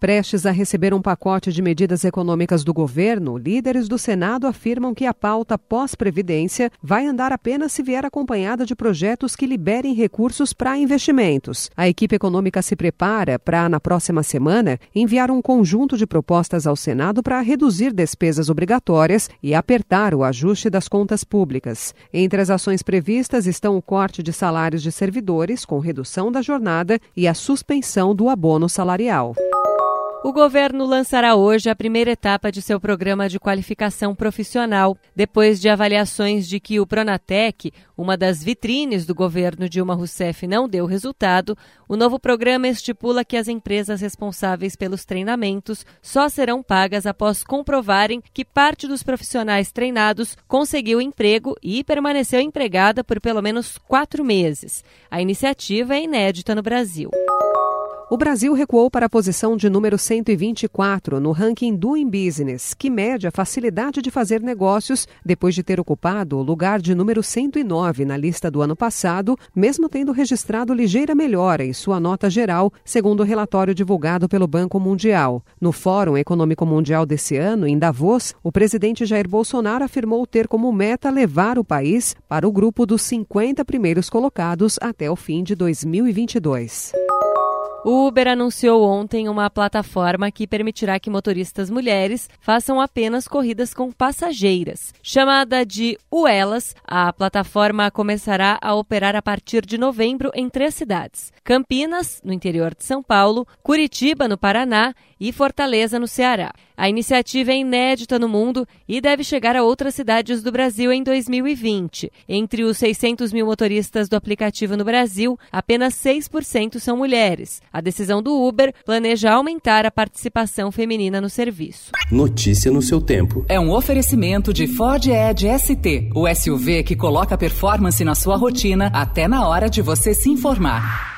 Prestes a receber um pacote de medidas econômicas do governo, líderes do Senado afirmam que a pauta pós-previdência vai andar apenas se vier acompanhada de projetos que liberem recursos para investimentos. A equipe econômica se prepara para, na próxima semana, enviar um conjunto de propostas ao Senado para reduzir despesas obrigatórias e apertar o ajuste das contas públicas. Entre as ações previstas estão o corte de salários de servidores, com redução da jornada, e a suspensão do abono salarial. O governo lançará hoje a primeira etapa de seu programa de qualificação profissional, depois de avaliações de que o Pronatec, uma das vitrines do governo Dilma Rousseff, não deu resultado. O novo programa estipula que as empresas responsáveis pelos treinamentos só serão pagas após comprovarem que parte dos profissionais treinados conseguiu emprego e permaneceu empregada por pelo menos quatro meses. A iniciativa é inédita no Brasil. O Brasil recuou para a posição de número 124 no ranking Doing Business, que mede a facilidade de fazer negócios depois de ter ocupado o lugar de número 109 na lista do ano passado, mesmo tendo registrado ligeira melhora em sua nota geral, segundo o relatório divulgado pelo Banco Mundial. No Fórum Econômico Mundial desse ano, em Davos, o presidente Jair Bolsonaro afirmou ter como meta levar o país para o grupo dos 50 primeiros colocados até o fim de 2022. O Uber anunciou ontem uma plataforma que permitirá que motoristas mulheres façam apenas corridas com passageiras. Chamada de Uelas, a plataforma começará a operar a partir de novembro em três cidades: Campinas, no interior de São Paulo, Curitiba, no Paraná e Fortaleza, no Ceará. A iniciativa é inédita no mundo e deve chegar a outras cidades do Brasil em 2020. Entre os 600 mil motoristas do aplicativo no Brasil, apenas 6% são mulheres. A decisão do Uber planeja aumentar a participação feminina no serviço. Notícia no seu tempo. É um oferecimento de Ford Edge ST, o SUV que coloca performance na sua rotina até na hora de você se informar.